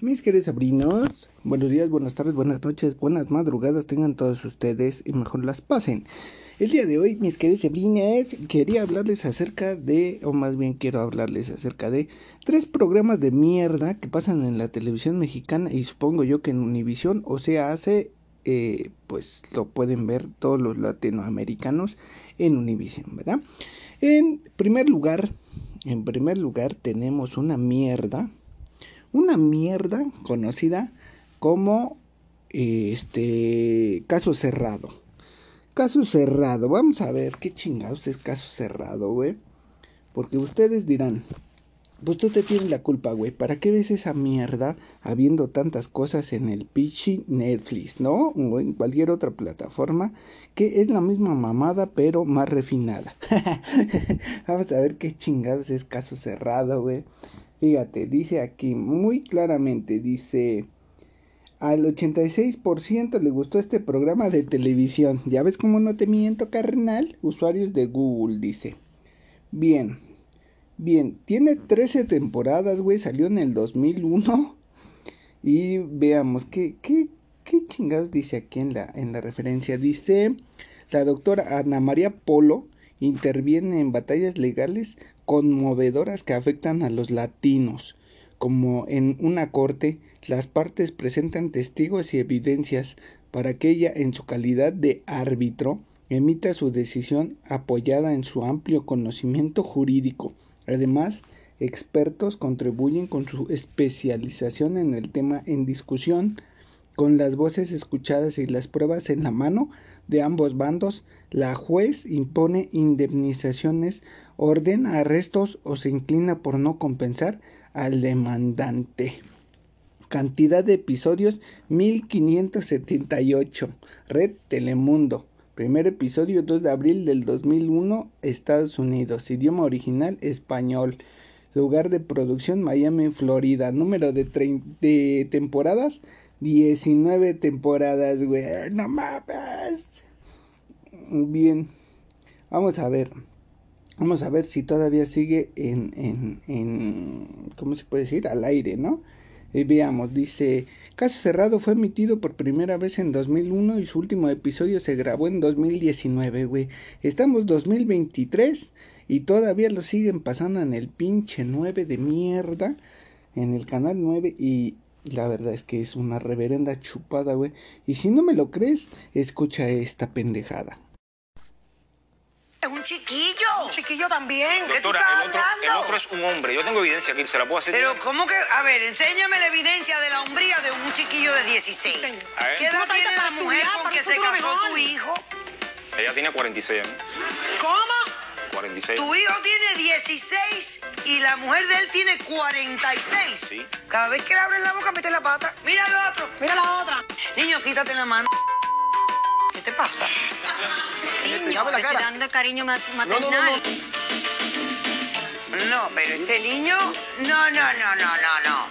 Mis queridos sobrinos, buenos días, buenas tardes, buenas noches, buenas madrugadas tengan todos ustedes y mejor las pasen. El día de hoy, mis queridos sobrinos, quería hablarles acerca de, o más bien quiero hablarles acerca de tres programas de mierda que pasan en la televisión mexicana y supongo yo que en Univisión, o sea, hace, eh, pues lo pueden ver todos los latinoamericanos en Univisión, ¿verdad? En primer lugar, en primer lugar tenemos una mierda una mierda conocida como este caso cerrado. Caso cerrado. Vamos a ver qué chingados es caso cerrado, güey. Porque ustedes dirán, pues tú te tienes la culpa, güey. ¿Para qué ves esa mierda habiendo tantas cosas en el pichi Netflix, no? O en cualquier otra plataforma que es la misma mamada pero más refinada. Vamos a ver qué chingados es caso cerrado, güey. Fíjate, dice aquí muy claramente, dice, al 86% le gustó este programa de televisión. ¿Ya ves cómo no te miento, carnal? Usuarios de Google, dice. Bien, bien, tiene 13 temporadas, güey, salió en el 2001. Y veamos, ¿qué, qué, qué chingados dice aquí en la, en la referencia? Dice, la doctora Ana María Polo interviene en batallas legales conmovedoras que afectan a los latinos. Como en una corte, las partes presentan testigos y evidencias para que ella, en su calidad de árbitro, emita su decisión apoyada en su amplio conocimiento jurídico. Además, expertos contribuyen con su especialización en el tema en discusión, con las voces escuchadas y las pruebas en la mano de ambos bandos, la juez impone indemnizaciones, ordena arrestos o se inclina por no compensar al demandante. Cantidad de episodios 1578. Red Telemundo. Primer episodio 2 de abril del 2001, Estados Unidos. Idioma original español. Lugar de producción Miami, Florida. Número de, de temporadas 19 temporadas, güey. No mames. Bien. Vamos a ver. Vamos a ver si todavía sigue en, en, en ¿cómo se puede decir? Al aire, ¿no? Y veamos, dice, Caso Cerrado fue emitido por primera vez en 2001 y su último episodio se grabó en 2019, güey. Estamos 2023 y todavía lo siguen pasando en el pinche 9 de mierda, en el canal 9 y la verdad es que es una reverenda chupada, güey. Y si no me lo crees, escucha esta pendejada. Es un chiquillo. Un chiquillo también. ¿Qué tú estás el otro, hablando? el otro es un hombre. Yo tengo evidencia aquí, se la puedo hacer. Pero ¿cómo que? A ver, enséñame la evidencia de la hombría de un chiquillo de 16. A ver. ¿Qué edad ¿Tú no tiene la mujer estudiar con que se casó mejor? tu hijo? Ella tiene 46 años. ¿Cómo? 46. Tu hijo tiene 16 y la mujer de él tiene 46. Sí. Cada vez que le abren la boca, mete la pata. Mira al otro. Mira la otra. Niño, quítate la mano. ¿Qué te pasa? Niño, le estoy dando cariño ma- maternal. No, pero este niño. No, no, no, no, no, no.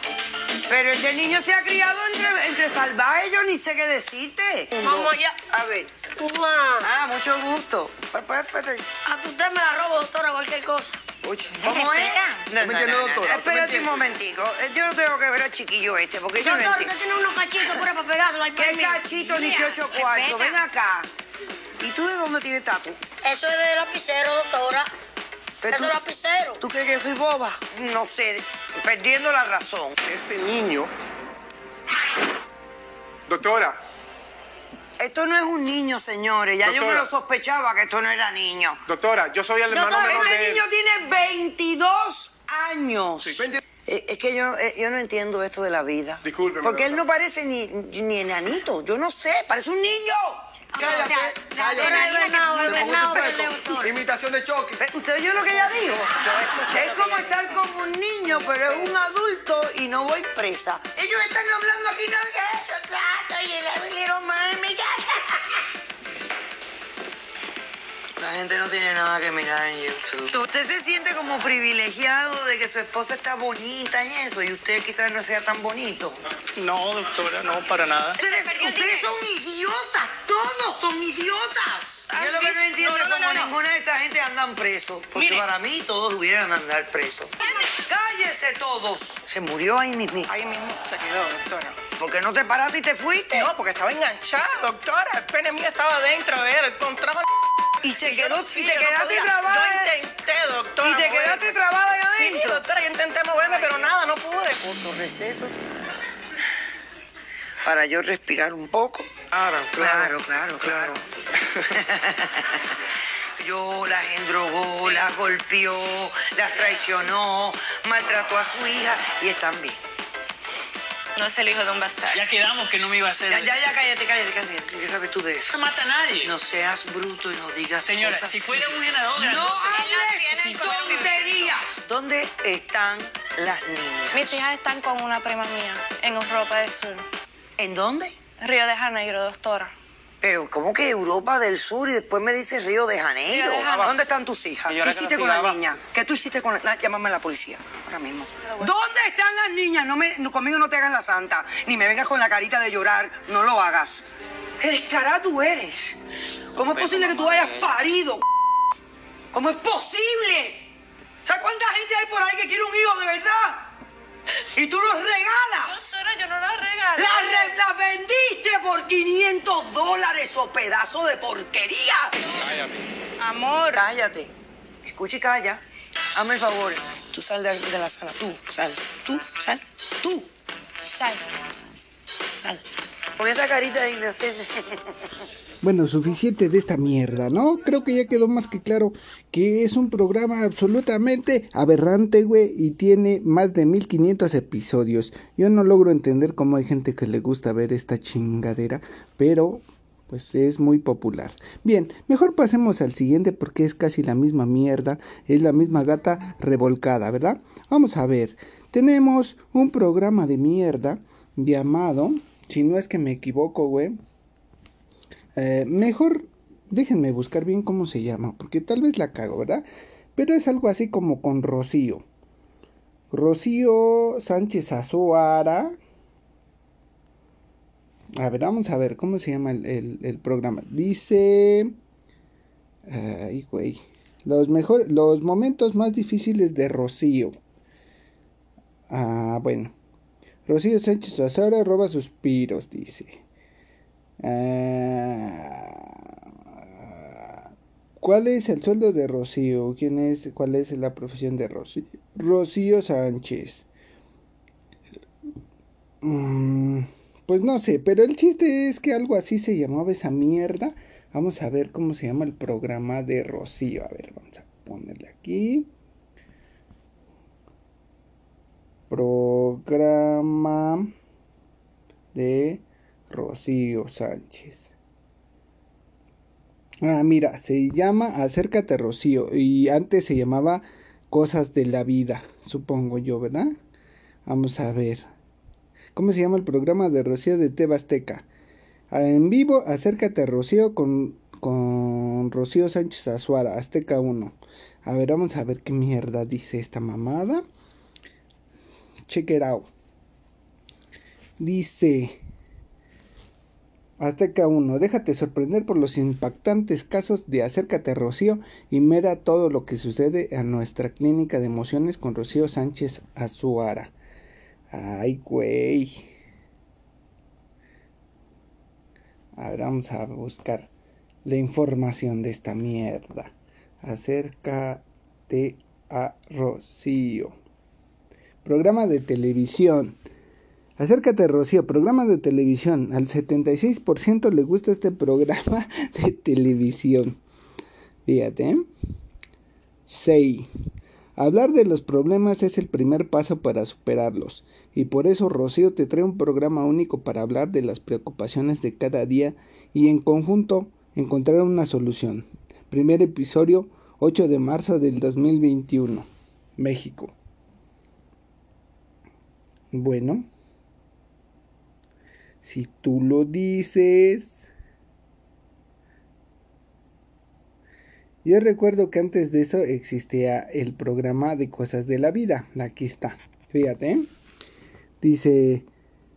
Pero este niño se ha criado entre, entre salvajes, yo ni sé qué decirte. Vamos allá. A ver. Mamá, Ah, mucho gusto. Pa- pa- pa- pa- a que usted me la robo, doctora, cualquier cosa. Uy, ¿Cómo es? No, ¿Tú no, me entiendes, no, no, Espérate un momentico. Eh, Yo no tengo que ver al chiquillo este, porque yo no Doctor, usted tiene unos cachitos pura para pegárselo al ¿Qué pie mío. cachito ni que ocho cuartos? Ven acá. ¿Y tú de dónde tienes tatu? Eso es de lapicero, doctora. Pero Eso tú- es lapicero. ¿Tú crees que yo soy boba? No sé, perdiendo la razón. Este niño. Doctora, Esto no es un niño, señores. Ya yo me lo sospechaba que esto no era niño. doctora, yo soy el hermano Doctora, menor Este de él. niño tiene 22 años. Sí, 20 Eh, Es que yo, eh, yo no entiendo esto de la vida. Discúlpeme, Porque él doctora. no parece ni, ni enanito. Yo no sé, parece un niño. Cállate. Imitación de choque. Ve, ¿Usted oyó lo que ella dijo? Es como estar como un niño, pero es un adulto y no voy presa. Ellos están hablando aquí, no y el little mommy. La gente no tiene nada que mirar en YouTube. Usted se siente como privilegiado de que su esposa está bonita y eso, y usted quizás no sea tan bonito. No, doctora, no, para nada. Ustedes, ustedes son idiotas, todos son idiotas. Yo lo que no entiendo es cómo ninguna de esta gente andan presos. Porque Mire. para mí todos hubieran andar presos. Cállense todos. Se murió ahí mismo. Ahí mismo se quedó, doctora. ¿Por qué no te paraste y te fuiste? No, porque estaba enganchada, doctora. El pene mío estaba dentro de él. El contrajo. Y se yo quedó, no y fui, te no quedaste podía. trabada. Yo intenté, doctora. Y te moverme. quedaste trabada Sí, adentro. doctora, yo intenté moverme, pero nada, no pude. Corto receso. Para yo respirar un poco. Claro, Claro, claro, claro. Yo las endrogó, las golpeó, las traicionó, maltrató a su hija y están bien. No es el hijo de un bastardo. Ya quedamos que no me iba a hacer. Ya, ya, ya, cállate, cállate, cállate. ¿Qué sabes tú de eso? No mata a nadie. No seas bruto y no digas Señora, cosas. si fuera un generador ¡No hables el tonterías! ¿Dónde están las niñas? Mis hijas están con una prima mía en Europa del Sur. ¿En dónde? Río de Janeiro, doctora. Pero, ¿cómo que Europa del Sur y después me dice Río de Janeiro? ¿Dónde están tus hijas? ¿Qué que hiciste con la cuidaba. niña? ¿Qué tú hiciste con la... na- Llámame a la policía, ahora mismo. ¿Dónde están las niñas? No me, no- conmigo no te hagas la santa, ni me vengas con la carita de llorar, no lo hagas. ¡Qué descarada tú eres! ¿Cómo es posible que tú hayas parido? ¿Cómo es posible? ¿Sabes cuánta gente hay por ahí que quiere un hijo de verdad? Y tú los regalas. Doctora, yo no la regalé. La, re- la vendiste por 500 dólares o pedazo de porquería. Amor. Cállate. Escucha y calla. Hazme el favor. Tú sal de, de la sala. Tú, sal. Tú, sal. Tú, Sal. sal. Con esa carita de inocente. Bueno, suficiente de esta mierda, ¿no? Creo que ya quedó más que claro que es un programa absolutamente aberrante, güey, y tiene más de 1500 episodios. Yo no logro entender cómo hay gente que le gusta ver esta chingadera, pero pues es muy popular. Bien, mejor pasemos al siguiente porque es casi la misma mierda, es la misma gata revolcada, ¿verdad? Vamos a ver, tenemos un programa de mierda llamado, si no es que me equivoco, güey, eh, mejor déjenme buscar bien cómo se llama, porque tal vez la cago, ¿verdad? Pero es algo así como con Rocío. Rocío Sánchez Azuara. A ver, vamos a ver cómo se llama el, el- programa. Dice. Ay, güey. Los, los momentos más difíciles de Rocío. Ah, bueno. Rocío Sánchez Azuara roba suspiros, dice. Ah, ¿Cuál es el sueldo de Rocío? ¿Quién es? ¿Cuál es la profesión de Rocío? Rocío Sánchez. Mm, pues no sé, pero el chiste es que algo así se llamaba esa mierda. Vamos a ver cómo se llama el programa de Rocío. A ver, vamos a ponerle aquí. Programa de Rocío Sánchez. Ah, mira, se llama Acércate Rocío y antes se llamaba Cosas de la Vida, supongo yo, ¿verdad? Vamos a ver. ¿Cómo se llama el programa de Rocío de Tebasteca? En vivo, Acércate Rocío con, con Rocío Sánchez Azuara, Azteca 1. A ver, vamos a ver qué mierda dice esta mamada. Check it out. Dice... Azteca 1. Déjate sorprender por los impactantes casos de Acércate Rocío y mira todo lo que sucede a nuestra clínica de emociones con Rocío Sánchez Azuara. Ay, güey. A ver, vamos a buscar la información de esta mierda. Acércate a Rocío. Programa de televisión. Acércate, Rocío, programa de televisión. Al 76% le gusta este programa de televisión. Fíjate. ¿eh? 6. Hablar de los problemas es el primer paso para superarlos. Y por eso Rocío te trae un programa único para hablar de las preocupaciones de cada día y en conjunto encontrar una solución. Primer episodio, 8 de marzo del 2021. México. Bueno. Si tú lo dices. Yo recuerdo que antes de eso existía el programa de cosas de la vida. Aquí está. Fíjate. Dice,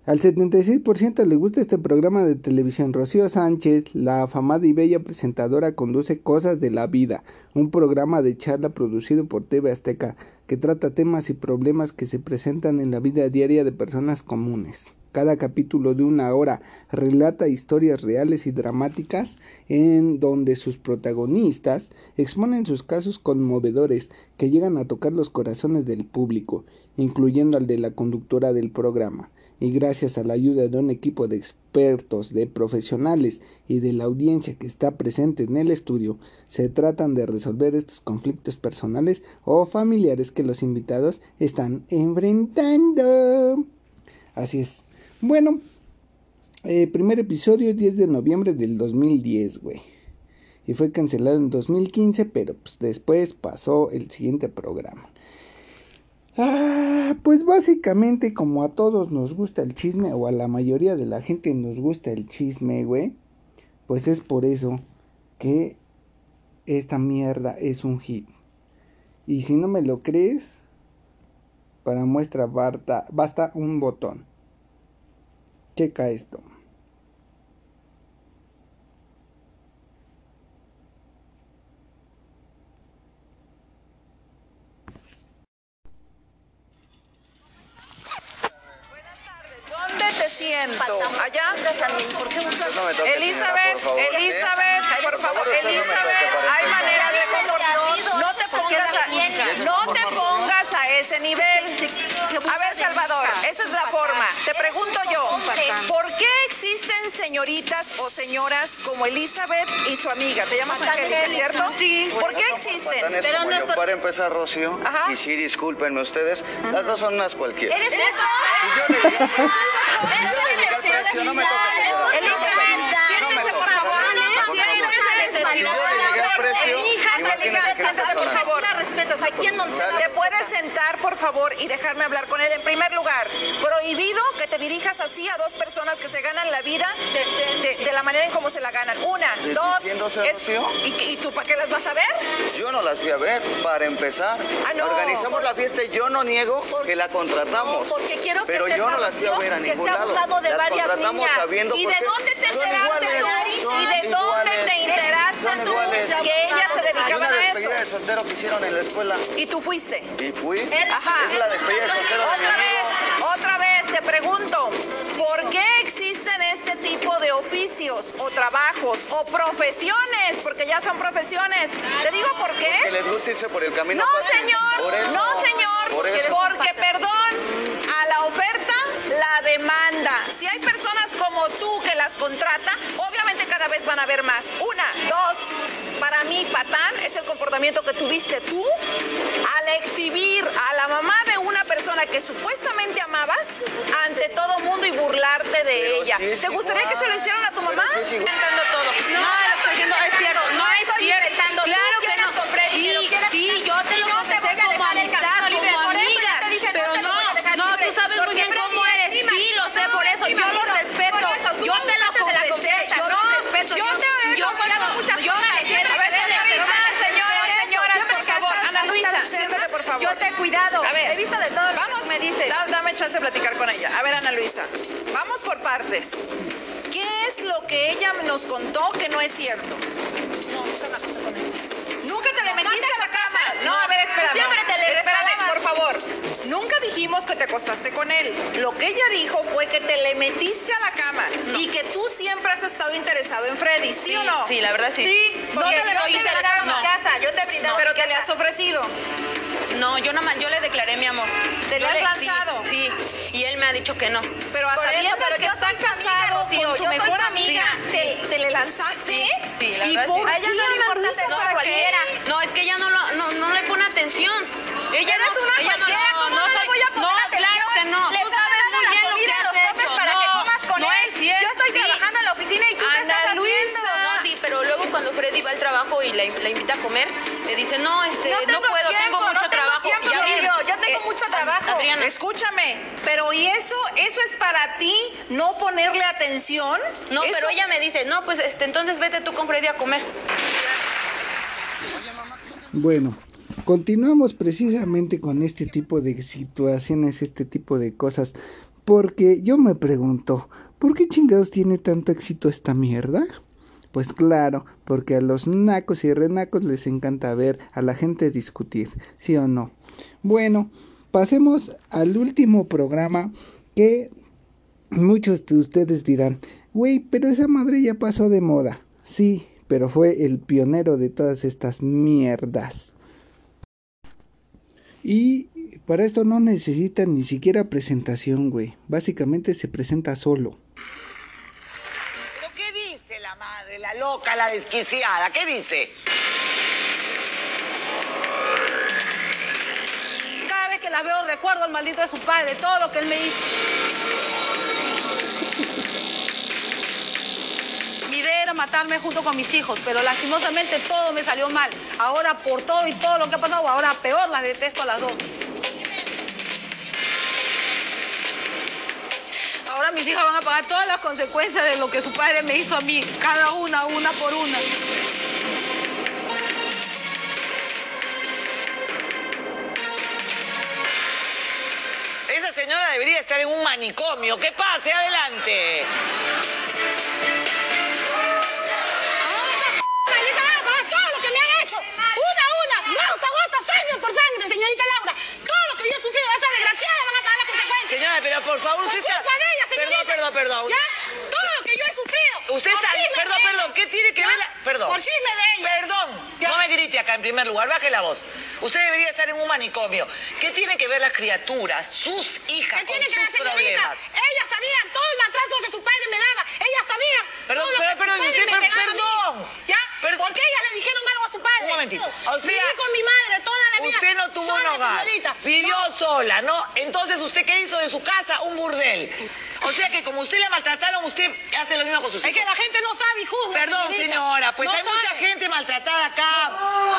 al 76% le gusta este programa de televisión. Rocío Sánchez, la afamada y bella presentadora, conduce Cosas de la Vida, un programa de charla producido por TV Azteca que trata temas y problemas que se presentan en la vida diaria de personas comunes. Cada capítulo de una hora relata historias reales y dramáticas en donde sus protagonistas exponen sus casos conmovedores que llegan a tocar los corazones del público, incluyendo al de la conductora del programa. Y gracias a la ayuda de un equipo de expertos, de profesionales y de la audiencia que está presente en el estudio, se tratan de resolver estos conflictos personales o familiares que los invitados están enfrentando. Así es. Bueno, eh, primer episodio 10 de noviembre del 2010, güey. Y fue cancelado en 2015, pero pues después pasó el siguiente programa. Ah, pues básicamente como a todos nos gusta el chisme, o a la mayoría de la gente nos gusta el chisme, güey. Pues es por eso que esta mierda es un hit. Y si no me lo crees, para muestra basta, basta un botón. Checa esto. ¿Dónde te siento? ¿Allá? ¿Por qué buscas? Elizabeth, Elizabeth, por favor, Elizabeth, hay maneras de comportarnos. No te pongas a, no te pongas a ese nivel. A ver, Salvador, esa es la forma. Te pregunto yo, ¿por qué existen señoritas o señoras como Elizabeth y su amiga? ¿Te llamas Angélica, cierto? Sí. ¿Por qué existen? Pero como no es yo. por- Para empezar, Rocío, Ajá. y sí, discúlpenme ustedes, las dos son unas cualquiera. ¿Eres Si yo le digo al precio, si yo le digo precio, no me toques. Elizabeth, siéntese, por favor. Siéntese. Si yo le precio, que respetas. Aquí en donde se ¿Te puedes sentar, por favor, y dejarme hablar con él? En primer lugar, prohibido que te dirijas así a dos personas que se ganan la vida de, de la manera en cómo se la ganan. Una, dos. Rocío. ¿y, qué- ¿Y tú para qué las vas a ver? Yo no las fui a ver, para empezar. Ah, no. Organizamos la fiesta y yo no niego que la contratamos. No, porque quiero que Pero yo no las fui a ver a ningún se ha lado. hablado de las varias contratamos niñas. sabiendo ¿Y de dónde te enteraste tú? ¿Y de dónde te enteraste Son tú iguales. que ellas se dedicaban una a despedida de eso? soltero que hicieron en la escuela. ¿Y tú fuiste? Y fui. Ajá. Es la despedida de soltero de mi Otra amigo. vez, otra vez te pregunto, ¿por qué existen este tipo de oficios o trabajos o profesiones? Porque ya son profesiones. Te digo por Que qué. les gusta irse por el camino No, fácil. señor, Por eso. no, señor. Por eso. Porque, perdón, a la oferta, la demanda. Si hay personas como tú que las contrata, obviamente cada vez van a haber más. Una, dos, para mí, patán, es el comportamiento que tuviste tú al exhibir a la mamá de una persona que supuestamente amabas ante todo mundo y burlarte de Pero ella. sí es ¿Te gustaría igual. que se lo hicieran a tu mamá? sí es inventando todo. No, lo que estoy diciendo es cierto. No es estoy cierto. Claro que no. Freddy, Sí, sí, yo te lo confesé voy a como dejar el amistad, camino libre. como Por eso amiga. yo te dije, no Pero te no, voy a dejar no, libre. tú sabes muy Porque bien Freddy cómo es eres. prima. Sí, lo sé, No, por es eso prima. yo lo Por respeto. eso, tú Yo no te lo gustaste de la confesé. confianza, Yo no. lo respeto. Yo te he yo confiado muchas yo cosas. me quiero A ver, defender a mi señoras, madre. señoras, Pero señoras, siempre por que favor. estás Ana Luisa, cerca, siéntate, por favor. Yo te he cuidado. A ver. He visto de todo lo Vamos, que me dices. da- dame chance de platicar con ella. A ver, Ana Luisa, vamos por partes. ¿Qué es lo que ella nos contó que no es cierto? No, nunca me acosté con él. ¿Nunca te le metiste a la cama? No, a ver, espérame. Siempre te le Espérame, por favor. Nunca dijimos que te acostaste con él. Lo que ella dijo fue que te le metiste a la cama y que tú siempre has estado interesado en Freddy, ¿sí, Sí, o no? sí, la verdad sí. Sí, no te le metiste te a la cama. mi casa, yo te brindaba Pero mi te le has ofrecido. No, yo nada más, yo le declaré mi amor. ¿Te lo has le- lanzado? Sí, sí, y él me ha dicho que no. Pero a sabiendas que está soy amiga, casado Rocío, con tu soy mejor amiga, amiga. ¿te, te le lanzaste? Sí, sí, la ¿Y verdad por sí. Qué, no importa Luisa, tener para cualquiera. qué? No, es que ella no, lo- no, no le pone atención. Ella Eres no, una ella no, cualquiera, no, ¿cómo no, no le soy- voy a poner no, atención? claro que no. Le Tú sabes muy la bien lo que has hecho. para no, que comas con no él. es cierto. Yo estoy sí. trabajando en la oficina y tú Ana estás Luisa. No, sí, pero luego cuando Freddy va al trabajo y la, la invita a comer, le dice, no, este, no, puedo, tengo no mucho tengo trabajo. tiempo, Ya ves, Rocío, yo tengo eh, mucho trabajo. Adriana, Escúchame, pero ¿y eso? ¿Eso es para ti no ponerle atención? no, Eso- pero ella me dice, no, pues este, entonces vete tú con Freddy a comer. Bueno, continuamos precisamente con este tipo de situaciones, este tipo de cosas, porque yo me pregunto, ¿por qué chingados tiene tanto éxito esta mierda? Pues claro, porque a los nacos y renacos les encanta ver a la gente discutir, ¿sí o no? Bueno, pasemos al último programa que muchos de ustedes dirán, güey, pero esa madre ya pasó de moda. Sí, pero fue el pionero de todas estas mierdas. Y para esto no necesita ni siquiera presentación, güey. Básicamente se presenta solo. ¿Pero qué dice la madre, la loca, la desquiciada? ¿Qué dice? Que la veo recuerdo al maldito de su padre, todo lo que él me hizo. Mi idea era matarme junto con mis hijos, pero lastimosamente todo me salió mal. Ahora por todo y todo lo que ha pasado, ahora peor las detesto a las dos. Ahora mis hijas van a pagar todas las consecuencias de lo que su padre me hizo a mí, cada una, una por una. He sufrido, esa desgraciada van a pagar las consecuencias. Señora, pero por favor, usted Por está... de ella, señorita. Perdón, perdón, perdón. ¿Ya? Todo lo que yo he sufrido. Usted Por está... Perdón, perdón. ¿Qué tiene que ¿Ya? ver la... Perdón. Por chisme de ella. Perdón. ¿Ya? No me grite acá en primer lugar. Baje la voz. Usted debería estar en un manicomio. ¿Qué tienen que ver las criaturas, sus hijas, ¿Qué con tiene que ver, señorita? problemas? Ellas sabían todo el maltrato que su padre me daba. Ellas sabían. Perdón, todo lo pero- que su perdón, padre usted- me per- pegaba a mí. perdón. ¿Ya? Perdón. Porque ellas le dijeron algo a su padre. Un momentito. O sea, Viví con mi madre toda la vida. Usted no tuvo un sola, hogar. señorita. Vivió No. sola, ¿no? Entonces, ¿usted qué hizo de su casa? Un burdel. O sea que como usted la maltrataron, usted hace lo mismo con sus Es hijos. que la gente no sabe y juzga. Perdón, señorita. señora, pues No hay mucha gente maltratada acá,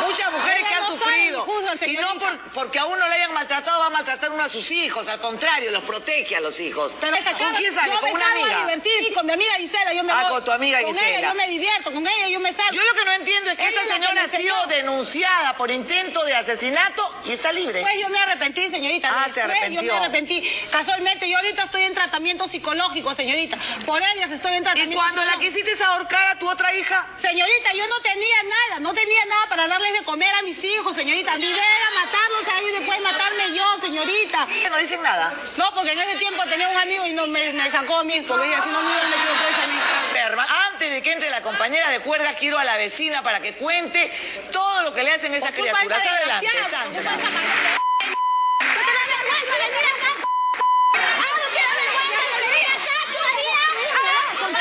muchas mujeres que han no sufrido. saben y juzgan, y no por- porque a uno le hayan maltratado va a maltratar uno a sus hijos, al contrario, los protege a los hijos. Pero esa ¿Con quién sale? ¿Con una salgo a amiga? divertir sí, con mi amiga Gisela. Yo me Ah, voy. con tu amiga Con Gisela. ella yo me divierto, con ella yo me salgo. Yo lo que no entiendo es que Ella esta es que señora ha sido denunciada por intento de asesinato y está libre. Pues yo me arrepentí, señorita. Ah, Después arrepintió. Yo me arrepentí. Casualmente, yo ahorita estoy en tratamiento psicológico, señorita. Por ellas estoy en ¿Y tratamiento cuando la quisiste ahorcar a tu otra hija? Señorita, yo no tenía nada, no tenía nada para darles de comer a mis hijos, señorita. Mi idea era matarlos a ellos y después matarme yo, señorita. No dicen nada. No, porque en ese tiempo tenía un amigo y no me, me sacó a mí, porque ella si no me hubiera metido presa a mí. Perma, Antes de que entre la compañera de juerga, quiero a la vecina para que cuente todo lo que le hacen a esas criaturas. Adelante, Sandra. ¿No te da vergüenza venir acá? Ah, ¿no te da vergüenza de venir acá todavía? Ah, con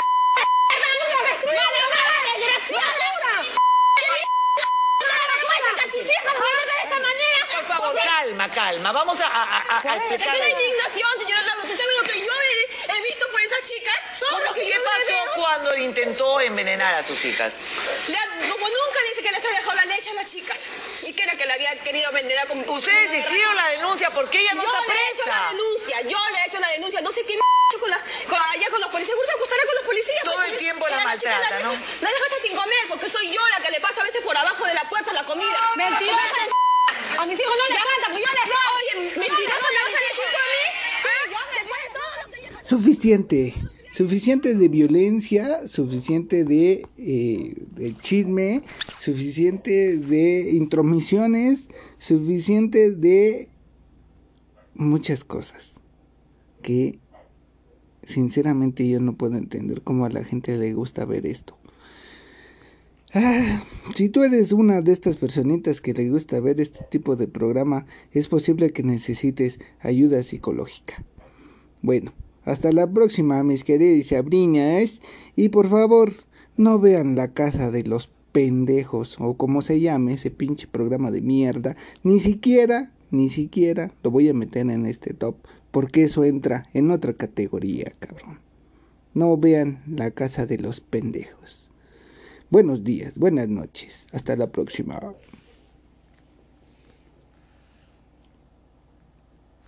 Por favor, calma, calma. Vamos a, a, a, a explicar. Es la indignación, señora Laura. ¿Usted sabe lo que yo he, he visto por esas chicas? Todo lo que ¿Qué yo pasó veo. cuando intentó envenenar a sus hijas? Como nunca dice que les ha dejado la leche a las chicas. Y que era que la había querido vender a como... Ustedes hicieron la denuncia porque ella no yo está le he hecho la presa. denuncia, yo le he hecho la denuncia. No sé qué con la, con, allá con los policías. Seguro se acostará con los policías. Todo el tiempo la la maltrata, la, ¿no? La deja hasta sin comer porque soy yo la que le pasa a veces por abajo de la puerta la comida. Mentirosa. A mis hijos no les falta, pues yo les doy. Oye, mentirosa, ¿me vas a decir tú a mí? ¿Ah? Después de todo lo que yo... Suficiente. Suficiente de violencia, suficiente de, eh, chisme, suficiente de intromisiones, suficiente de muchas cosas que sinceramente yo no puedo entender cómo a la gente le gusta ver esto. Ah, si tú eres una de estas personitas que le gusta ver este tipo de programa, es posible que necesites ayuda psicológica. Bueno, hasta la próxima, mis queridos sabrinas. Y por favor, no vean la casa de los pendejos, o como se llame ese pinche programa de mierda. Ni siquiera, ni siquiera lo voy a meter en este top, porque eso entra en otra categoría, cabrón. No vean la casa de los pendejos. Buenos días, buenas noches. Hasta la próxima.